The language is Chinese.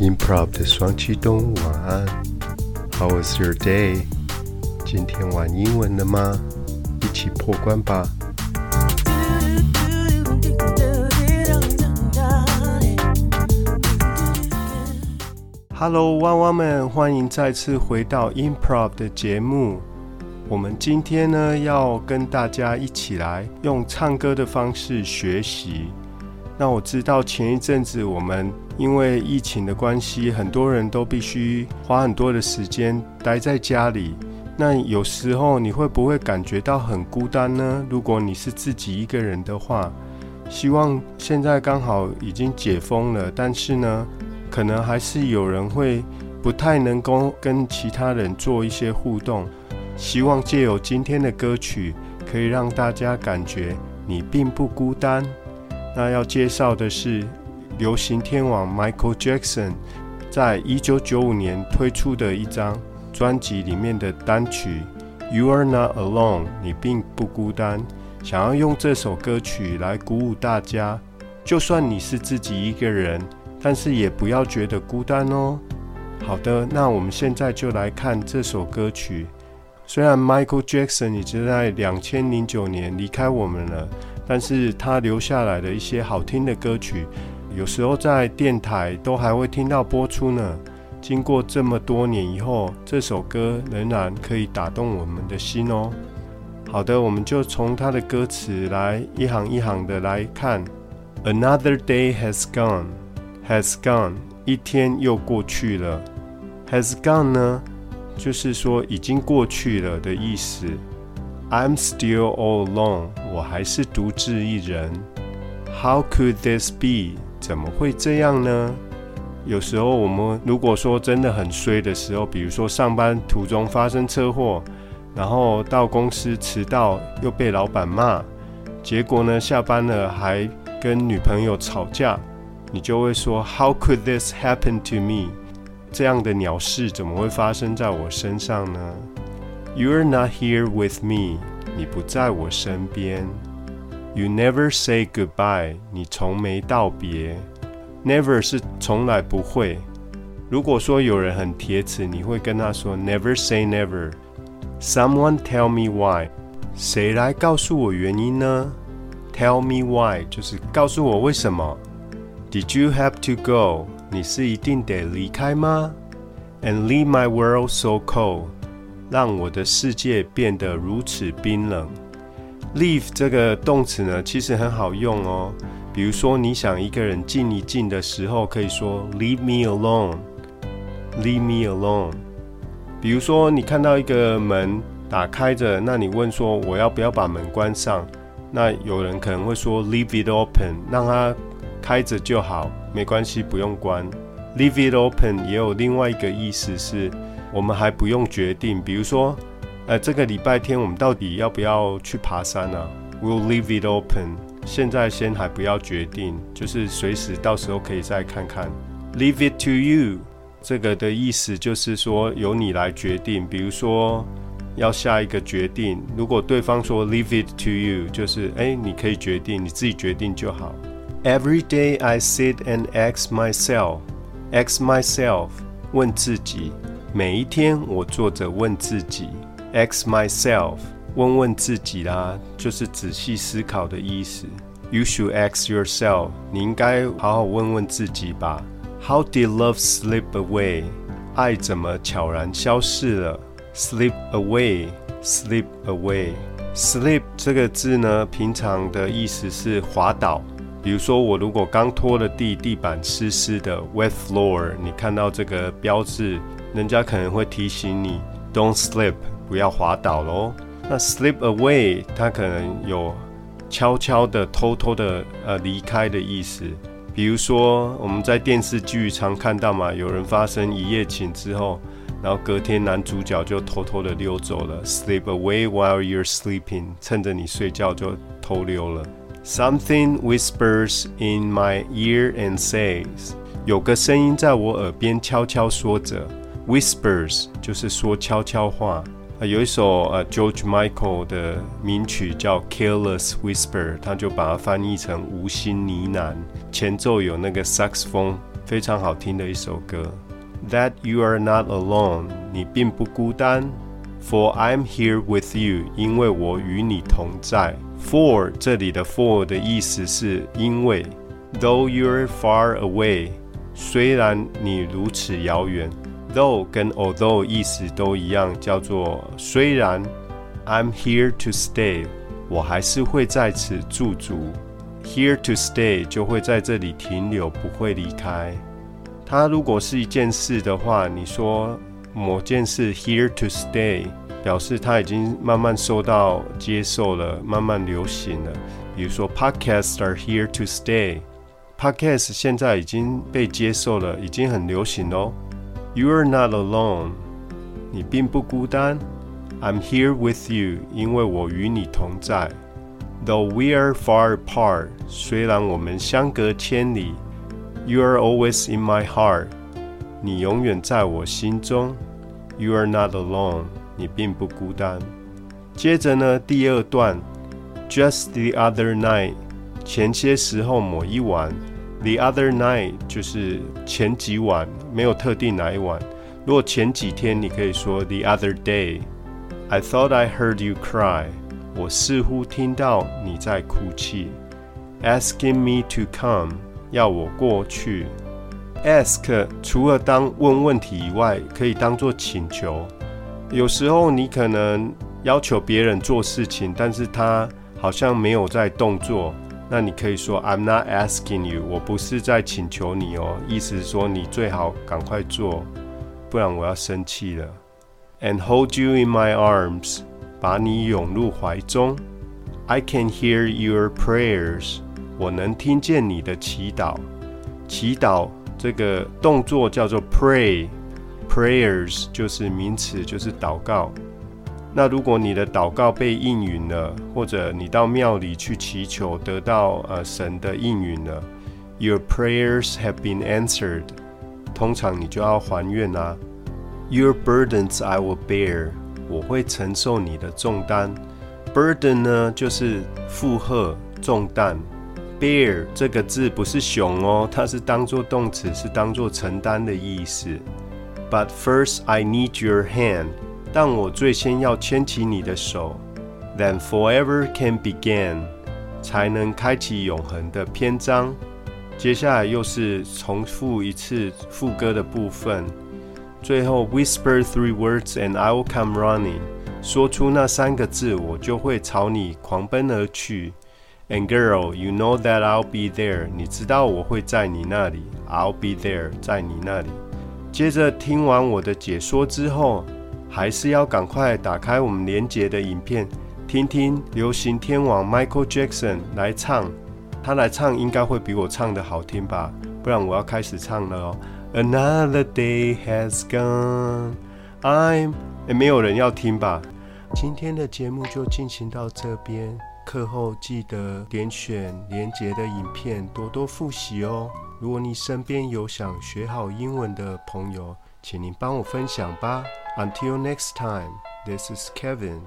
Improv 的双驱动，晚安。How was your day？今天玩英文了吗？一起破关吧。Hello，汪汪们，欢迎再次回到 Improv 的节目。我们今天呢，要跟大家一起来用唱歌的方式学习。那我知道前一阵子我们因为疫情的关系，很多人都必须花很多的时间待在家里。那有时候你会不会感觉到很孤单呢？如果你是自己一个人的话，希望现在刚好已经解封了，但是呢，可能还是有人会不太能够跟其他人做一些互动。希望借由今天的歌曲，可以让大家感觉你并不孤单。那要介绍的是流行天王 Michael Jackson 在一九九五年推出的一张专辑里面的单曲《You Are Not Alone》，你并不孤单。想要用这首歌曲来鼓舞大家，就算你是自己一个人，但是也不要觉得孤单哦。好的，那我们现在就来看这首歌曲。虽然 Michael Jackson 已经在两千零九年离开我们了。但是他留下来的一些好听的歌曲，有时候在电台都还会听到播出呢。经过这么多年以后，这首歌仍然可以打动我们的心哦。好的，我们就从它的歌词来一行一行的来看。Another day has gone, has gone，一天又过去了。Has gone 呢，就是说已经过去了的意思。I'm still all alone，我还是独自一人。How could this be？怎么会这样呢？有时候我们如果说真的很衰的时候，比如说上班途中发生车祸，然后到公司迟到又被老板骂，结果呢下班了还跟女朋友吵架，你就会说 How could this happen to me？这样的鸟事怎么会发生在我身上呢？You're not here with me，你不在我身边。You never say goodbye，你从没道别。Never 是从来不会。如果说有人很铁齿，你会跟他说 Never say never。Someone tell me why，谁来告诉我原因呢？Tell me why 就是告诉我为什么。Did you have to go？你是一定得离开吗？And leave my world so cold。让我的世界变得如此冰冷。Leave 这个动词呢，其实很好用哦。比如说，你想一个人静一静的时候，可以说 Leave me alone。Leave me alone。比如说，你看到一个门打开着，那你问说我要不要把门关上？那有人可能会说 Leave it open，让它开着就好，没关系，不用关。Leave it open 也有另外一个意思是。我们还不用决定，比如说，呃，这个礼拜天我们到底要不要去爬山呢？We'll leave it open。现在先还不要决定，就是随时到时候可以再看看。Leave it to you，这个的意思就是说由你来决定。比如说要下一个决定，如果对方说 Leave it to you，就是哎，你可以决定，你自己决定就好。Every day I sit and ask myself，ask myself，问自己。每一天，我坐着问自己，ask myself，问问自己啦，就是仔细思考的意思。You should ask yourself，你应该好好问问自己吧。How did love slip away？爱怎么悄然消失了？Slip away，slip away，slip 这个字呢，平常的意思是滑倒。比如说，我如果刚拖了地，地板湿湿的，wet floor，你看到这个标志。人家可能会提醒你，Don't slip，不要滑倒喽。那 slip away，它可能有悄悄的、偷偷的呃离开的意思。比如说，我们在电视剧常看到嘛，有人发生一夜情之后，然后隔天男主角就偷偷的溜走了，slip away while you're sleeping，趁着你睡觉就偷溜了。Something whispers in my ear and says，有个声音在我耳边悄悄说着。Whispers 就是说悄悄话啊，有一首呃 George Michael 的名曲叫 Careless Whisper，他就把它翻译成无心呢喃。前奏有那个萨克斯风非常好听的一首歌。That you are not alone，你并不孤单。For I'm here with you，因为我与你同在。For 这里的 for 的意思是因为。Though you're far away，虽然你如此遥远。Though 跟 although 意思都一样，叫做虽然。I'm here to stay，我还是会在此驻足。Here to stay 就会在这里停留，不会离开。它如果是一件事的话，你说某件事 here to stay，表示它已经慢慢受到接受了，慢慢流行了。比如说 podcasts are here to stay，podcast 现在已经被接受了，已经很流行哦。You are not alone，你并不孤单。I'm here with you，因为我与你同在。Though we are far apart，虽然我们相隔千里。You are always in my heart，你永远在我心中。You are not alone，你并不孤单。接着呢，第二段，Just the other night，前些时候某一晚。The other night 就是前几晚，没有特定哪一晚。如果前几天，你可以说 The other day。I thought I heard you cry，我似乎听到你在哭泣。Asking me to come。要我过去，ask 除了当问问题以外，可以当做请求。有时候你可能要求别人做事情，但是他好像没有在动作，那你可以说 I'm not asking you，我不是在请求你哦，意思是说你最好赶快做，不然我要生气了。And hold you in my arms，把你拥入怀中。I can hear your prayers。我能听见你的祈祷。祈祷这个动作叫做 pray，prayers 就是名词，就是祷告。那如果你的祷告被应允了，或者你到庙里去祈求得到呃神的应允了，Your prayers have been answered。通常你就要还愿啊。Your burdens I will bear，我会承受你的重担。Burden 呢就是负荷、重担。Bear 这个字不是熊哦，它是当做动词，是当做承担的意思。But first I need your hand，但我最先要牵起你的手。Then forever can begin，才能开启永恒的篇章。接下来又是重复一次副歌的部分。最后 Whisper three words and I will come running，说出那三个字，我就会朝你狂奔而去。And girl, you know that I'll be there. 你知道我会在你那里。I'll be there，在你那里。接着听完我的解说之后，还是要赶快打开我们连结的影片，听听流行天王 Michael Jackson 来唱。他来唱应该会比我唱的好听吧？不然我要开始唱了哦。Another day has gone. I'm…… 没有人要听吧？今天的节目就进行到这边。课后记得点选连结的影片，多多复习哦。如果你身边有想学好英文的朋友，请您帮我分享吧。Until next time, this is Kevin.